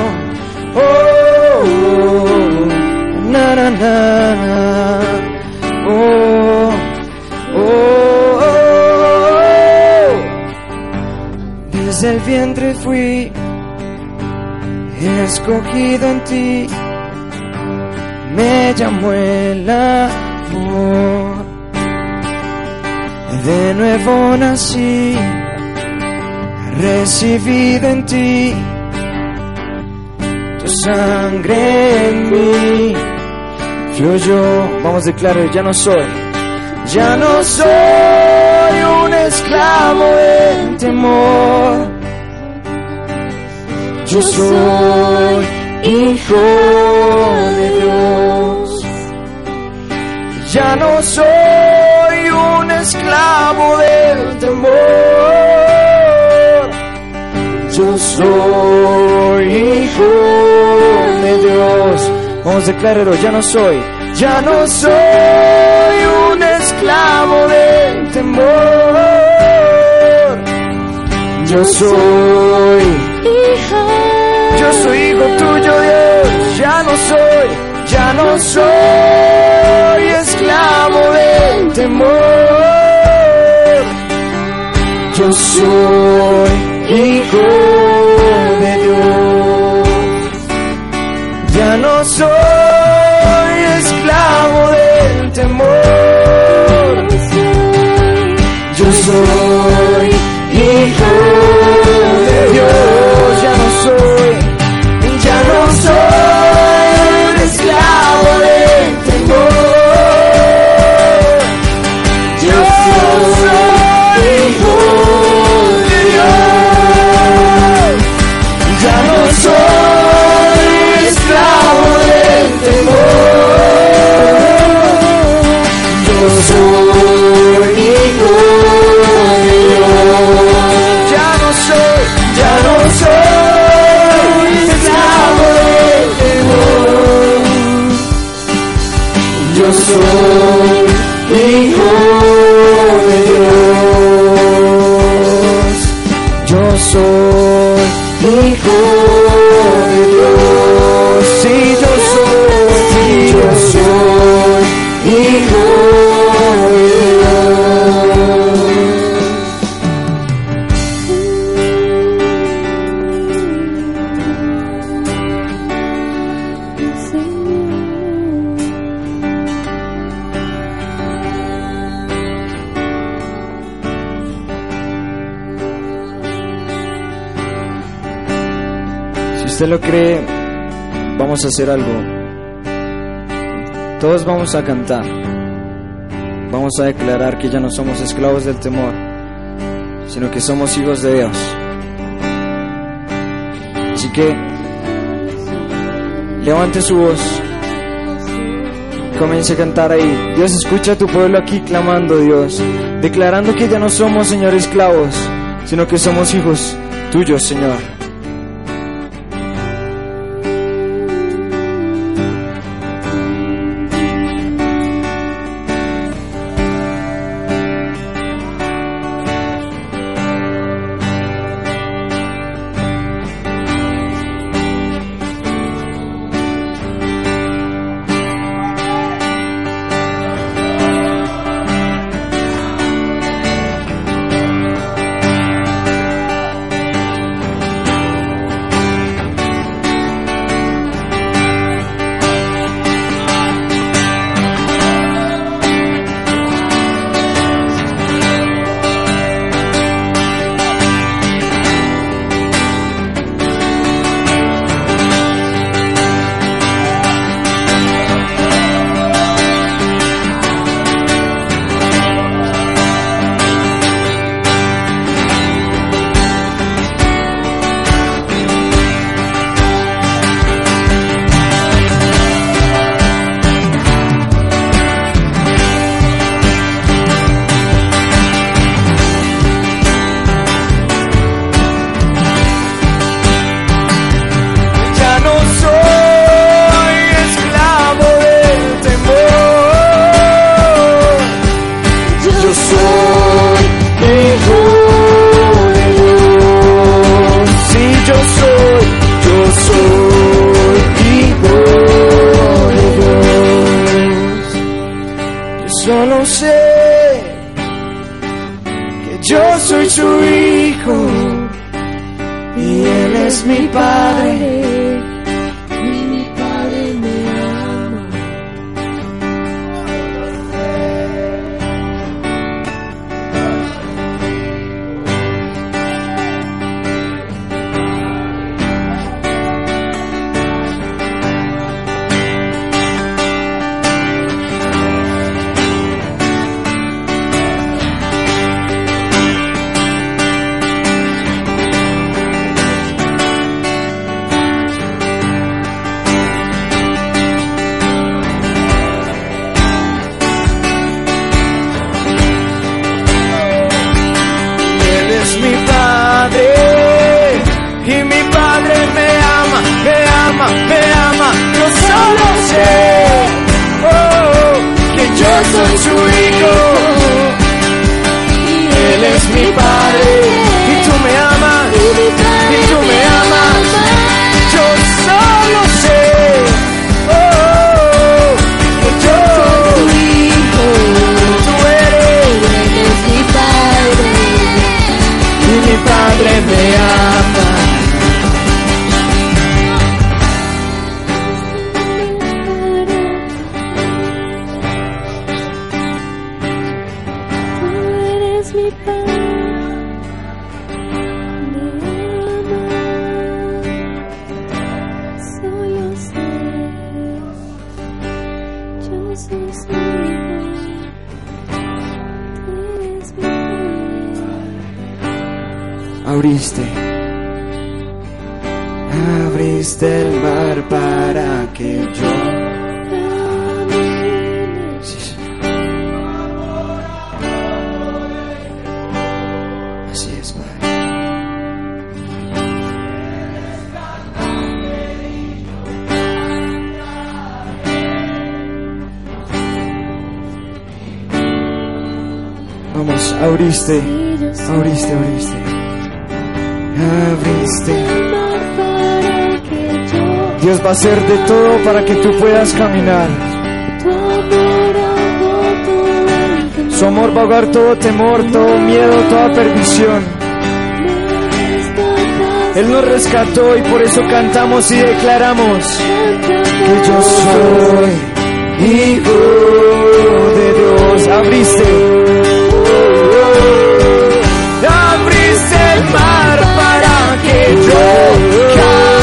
oh, oh, na, na, na. Oh, oh, oh, oh. Desde el vientre fui escogido en ti. Me llamó el amor. De nuevo nací, recibido en ti, tu sangre en mí. Fluyó, vamos a declarar, ya no soy, Ya no soy un esclavo del temor. Yo soy hijo de Dios. Ya no soy un esclavo del temor. Yo soy hijo de Dios. Vamos a declararlo, ya no soy, ya no soy un esclavo del temor. Yo soy yo soy hijo tuyo, Dios. Ya no soy, ya no soy esclavo del temor. Yo soy hijo de Dios. Ya no soy esclavo del temor. Yo soy hijo de Dios. Ya no soy, Yo vamos a hacer algo. Todos vamos a cantar. Vamos a declarar que ya no somos esclavos del temor, sino que somos hijos de Dios. Así que levante su voz. Comience a cantar ahí. Dios escucha a tu pueblo aquí clamando, Dios, declarando que ya no somos, Señor, esclavos, sino que somos hijos tuyos, Señor. Soy su de todo para que tú puedas caminar. Su amor va a ahogar todo temor, todo miedo, toda perdición. Él nos rescató y por eso cantamos y declaramos que yo soy hijo de Dios. Abriste. Abriste el mar para que yo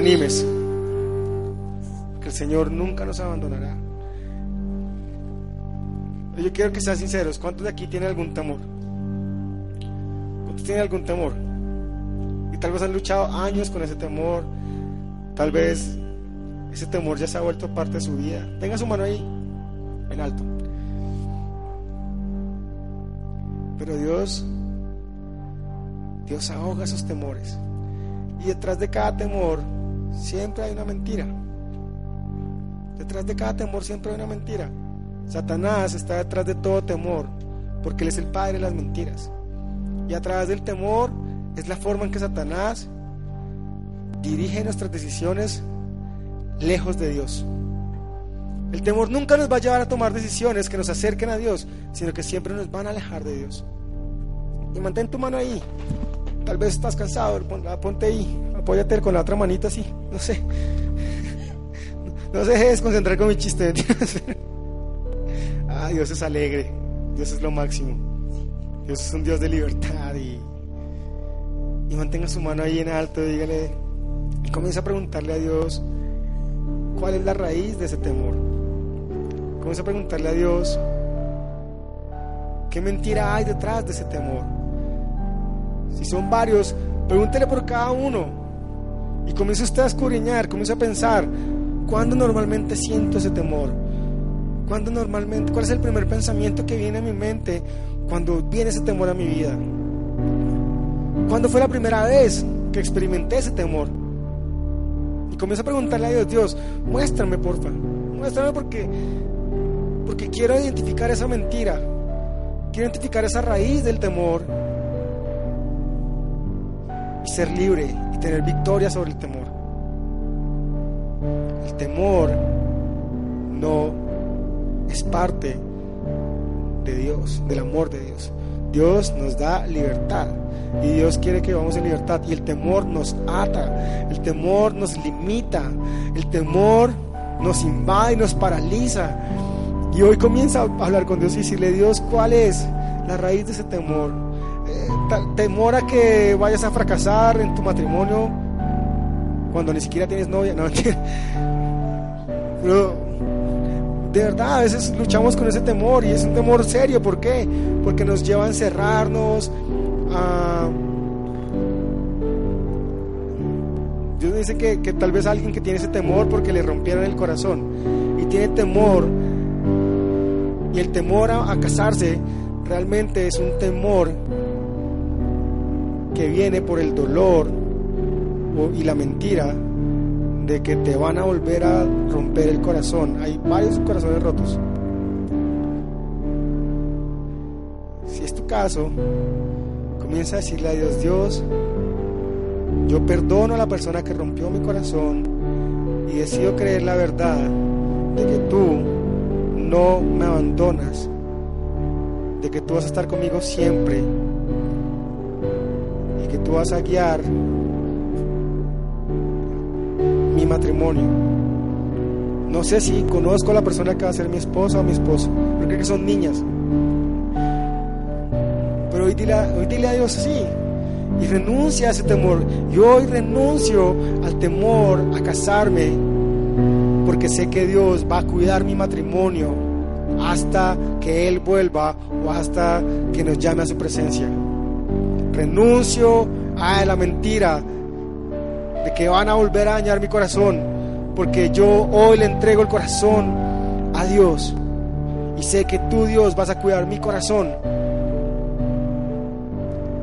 desanimes, que el Señor nunca nos abandonará. Yo quiero que sean sinceros. ¿Cuántos de aquí tienen algún temor? ¿Cuántos tienen algún temor? Y tal vez han luchado años con ese temor. Tal vez ese temor ya se ha vuelto parte de su vida. Tenga su mano ahí, en alto. Pero Dios, Dios ahoga esos temores. Y detrás de cada temor siempre hay una mentira. Detrás de cada temor siempre hay una mentira. Satanás está detrás de todo temor, porque Él es el padre de las mentiras. Y a través del temor es la forma en que Satanás dirige nuestras decisiones lejos de Dios. El temor nunca nos va a llevar a tomar decisiones que nos acerquen a Dios, sino que siempre nos van a alejar de Dios. Y mantén tu mano ahí. Tal vez estás cansado, pon- ponte ahí, apóyate con la otra manita así, no sé. No se deje desconcentrar con mi chiste. Ah, Dios es alegre, Dios es lo máximo. Dios es un Dios de libertad y, y mantenga su mano ahí en alto, dígale, y comienza a preguntarle a Dios cuál es la raíz de ese temor. Comienza a preguntarle a Dios qué mentira hay detrás de ese temor. Si son varios, pregúntele por cada uno. Y comience usted a escudriñar, comience a pensar, ¿cuándo normalmente siento ese temor? ¿Cuándo normalmente, cuál es el primer pensamiento que viene a mi mente cuando viene ese temor a mi vida? ¿Cuándo fue la primera vez que experimenté ese temor? Y comienzo a preguntarle a Dios, Dios, muéstrame porfa, muéstrame porque Porque quiero identificar esa mentira. Quiero identificar esa raíz del temor. Y ser libre tener victoria sobre el temor. El temor no es parte de Dios, del amor de Dios. Dios nos da libertad y Dios quiere que vamos en libertad y el temor nos ata, el temor nos limita, el temor nos invade y nos paraliza. Y hoy comienza a hablar con Dios y decirle, Dios, ¿cuál es la raíz de ese temor? Temor a que vayas a fracasar en tu matrimonio cuando ni siquiera tienes novia, no, pero de verdad, a veces luchamos con ese temor y es un temor serio. ¿Por qué? Porque nos lleva a encerrarnos, a... Dios dice que, que tal vez alguien que tiene ese temor porque le rompieron el corazón y tiene temor y el temor a casarse realmente es un temor que viene por el dolor y la mentira de que te van a volver a romper el corazón. Hay varios corazones rotos. Si es tu caso, comienza a decirle a Dios, Dios, yo perdono a la persona que rompió mi corazón y decido creer la verdad de que tú no me abandonas, de que tú vas a estar conmigo siempre que tú vas a guiar mi matrimonio. No sé si conozco a la persona que va a ser mi esposa o mi esposo, pero creo que son niñas. Pero hoy dile, hoy dile a Dios sí y renuncia a ese temor. Yo hoy renuncio al temor a casarme porque sé que Dios va a cuidar mi matrimonio hasta que Él vuelva o hasta que nos llame a su presencia. Renuncio a la mentira de que van a volver a dañar mi corazón, porque yo hoy le entrego el corazón a Dios y sé que tú Dios vas a cuidar mi corazón.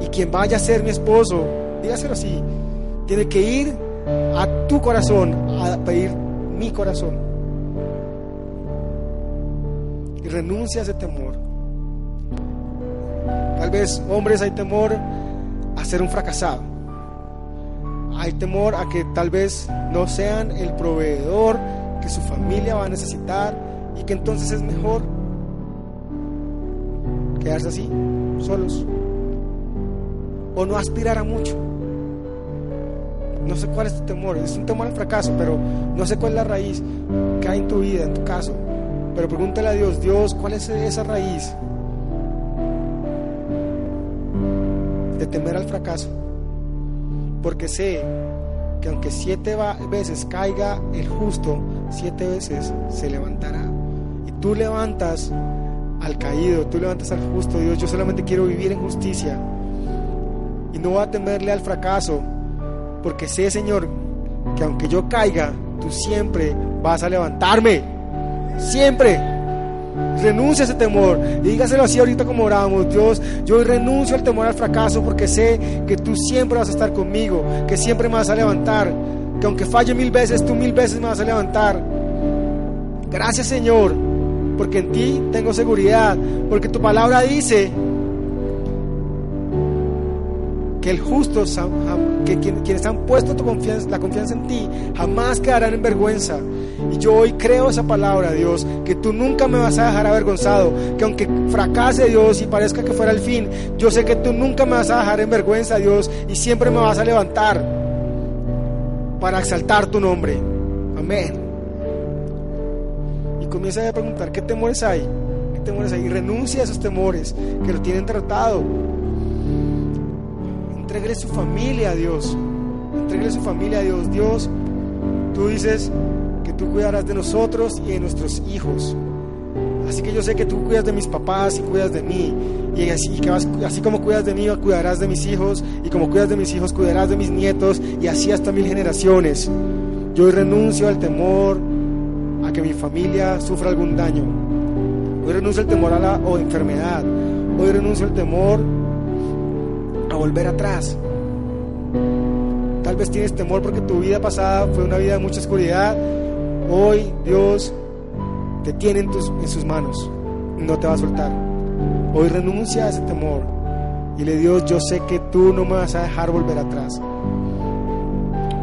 Y quien vaya a ser mi esposo, dígaselo así, tiene que ir a tu corazón a pedir mi corazón. Y renuncia a ese temor. Tal vez hombres hay temor ser un fracasado. Hay temor a que tal vez no sean el proveedor que su familia va a necesitar y que entonces es mejor quedarse así, solos. O no aspirar a mucho. No sé cuál es tu temor, es un temor al fracaso, pero no sé cuál es la raíz que hay en tu vida, en tu caso. Pero pregúntale a Dios, Dios, ¿cuál es esa raíz de temer al fracaso? Porque sé que aunque siete veces caiga el justo, siete veces se levantará. Y tú levantas al caído, tú levantas al justo, Dios, yo solamente quiero vivir en justicia. Y no voy a temerle al fracaso, porque sé, Señor, que aunque yo caiga, tú siempre vas a levantarme. Siempre. Renuncia a ese temor. Y dígaselo así ahorita como oramos. Dios, yo renuncio al temor al fracaso porque sé que tú siempre vas a estar conmigo, que siempre me vas a levantar, que aunque falle mil veces, tú mil veces me vas a levantar. Gracias Señor, porque en ti tengo seguridad, porque tu palabra dice que el justo, que quien- quienes han puesto tu confianza, la confianza en ti, jamás quedarán en vergüenza. Y yo hoy creo esa palabra, Dios, que tú nunca me vas a dejar avergonzado, que aunque fracase Dios y parezca que fuera el fin, yo sé que tú nunca me vas a dejar en vergüenza, Dios, y siempre me vas a levantar para exaltar tu nombre. Amén. Y comienza a preguntar, ¿qué temores hay? ¿Qué temores hay? Y renuncia a esos temores que lo tienen tratado. Entréguele su familia a Dios. Entréguele su familia a Dios. Dios, tú dices que tú cuidarás de nosotros y de nuestros hijos. Así que yo sé que tú cuidas de mis papás y cuidas de mí. Y así, así como cuidas de mí, cuidarás de mis hijos. Y como cuidas de mis hijos, cuidarás de mis nietos. Y así hasta mil generaciones. Yo hoy renuncio al temor a que mi familia sufra algún daño. Hoy renuncio al temor a la o enfermedad. Hoy renuncio al temor volver atrás. Tal vez tienes temor porque tu vida pasada fue una vida de mucha oscuridad. Hoy Dios te tiene en, en sus manos. No te va a soltar. Hoy renuncia a ese temor. Y le Dios, yo sé que tú no me vas a dejar volver atrás.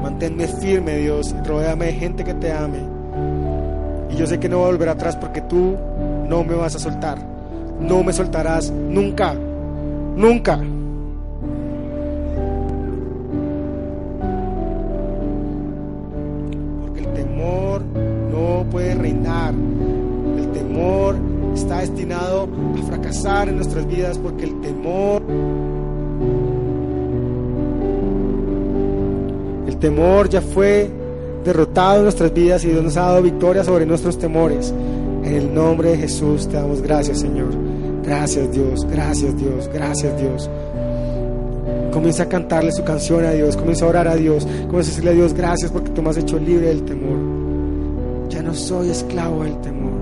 Manténme firme, Dios. Rodéame de gente que te ame. Y yo sé que no voy a volver atrás porque tú no me vas a soltar. No me soltarás nunca. Nunca. Destinado a fracasar en nuestras vidas porque el temor el temor ya fue derrotado en nuestras vidas y Dios nos ha dado victoria sobre nuestros temores. En el nombre de Jesús te damos gracias, Señor. Gracias, Dios. Gracias, Dios. Gracias, Dios. Comienza a cantarle su canción a Dios. Comienza a orar a Dios. Comienza a decirle a Dios gracias porque tú me has hecho libre del temor. Ya no soy esclavo del temor.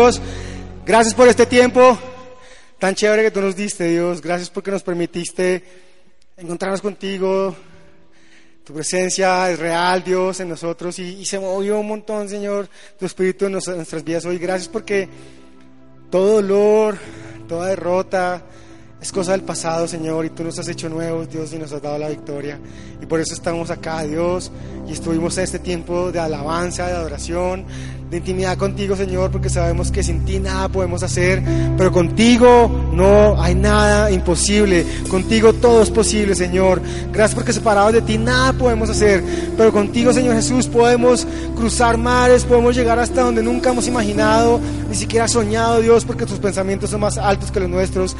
Dios, gracias por este tiempo tan chévere que tú nos diste, Dios. Gracias porque nos permitiste encontrarnos contigo. Tu presencia es real, Dios, en nosotros y, y se movió un montón, Señor, tu espíritu en nos- en nuestras vidas hoy. Gracias porque todo dolor, toda derrota es cosa del pasado, Señor, y tú nos has hecho nuevos, Dios, y nos has dado la victoria. Y por eso estamos acá, Dios, y estuvimos este tiempo de alabanza, de adoración, de intimidad contigo, Señor, porque sabemos que sin ti nada podemos hacer, pero contigo no hay nada imposible. Contigo todo es posible, Señor. Gracias porque separados de ti nada podemos hacer, pero contigo, Señor Jesús, podemos cruzar mares, podemos llegar hasta donde nunca hemos imaginado, ni siquiera soñado, Dios, porque tus pensamientos son más altos que los nuestros.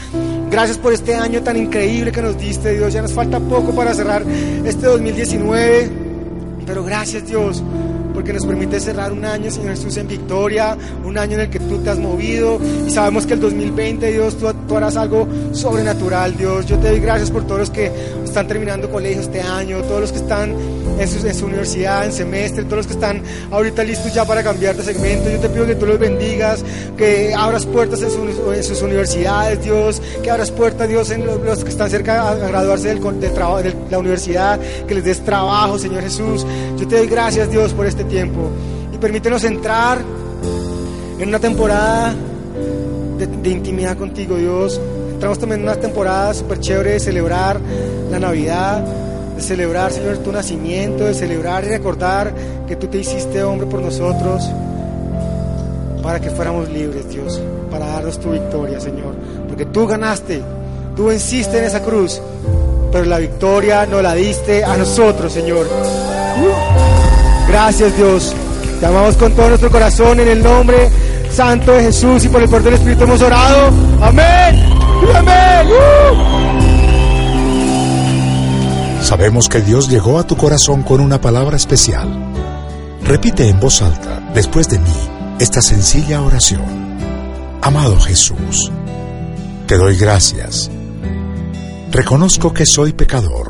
Gracias por este año tan increíble que nos diste, Dios. Ya nos falta poco para cerrar este 2019, pero gracias, Dios porque nos permite cerrar un año, Señor Jesús, en victoria, un año en el que tú te has movido y sabemos que el 2020, Dios, tú, harás algo sobrenatural, Dios. Yo te doy gracias por todos los que están terminando colegio este año, todos los que están en su, en su universidad, en semestre, todos los que están ahorita listos ya para cambiar de segmento. Yo te pido que tú los bendigas, que abras puertas en, su- en sus universidades, Dios, que abras puertas, Dios, en los, los que están cerca a, graduarse del, del trabajo, de la universidad, que les des trabajo, Señor Jesús. Yo te doy gracias, Dios, por este tiempo y permítenos entrar en una temporada de, de intimidad contigo, Dios. Entramos también en una temporada súper chévere de celebrar la Navidad, de celebrar, Señor, tu nacimiento, de celebrar y recordar que tú te hiciste hombre por nosotros para que fuéramos libres, Dios, para darnos tu victoria, Señor. Porque tú ganaste, tú venciste en esa cruz, pero la victoria no la diste a nosotros, Señor. Gracias, Dios. Te amamos con todo nuestro corazón en el nombre santo de Jesús y por el poder del Espíritu hemos orado. Amén. y Amén. Uh. Sabemos que Dios llegó a tu corazón con una palabra especial. Repite en voz alta, después de mí, esta sencilla oración. Amado Jesús, te doy gracias. Reconozco que soy pecador,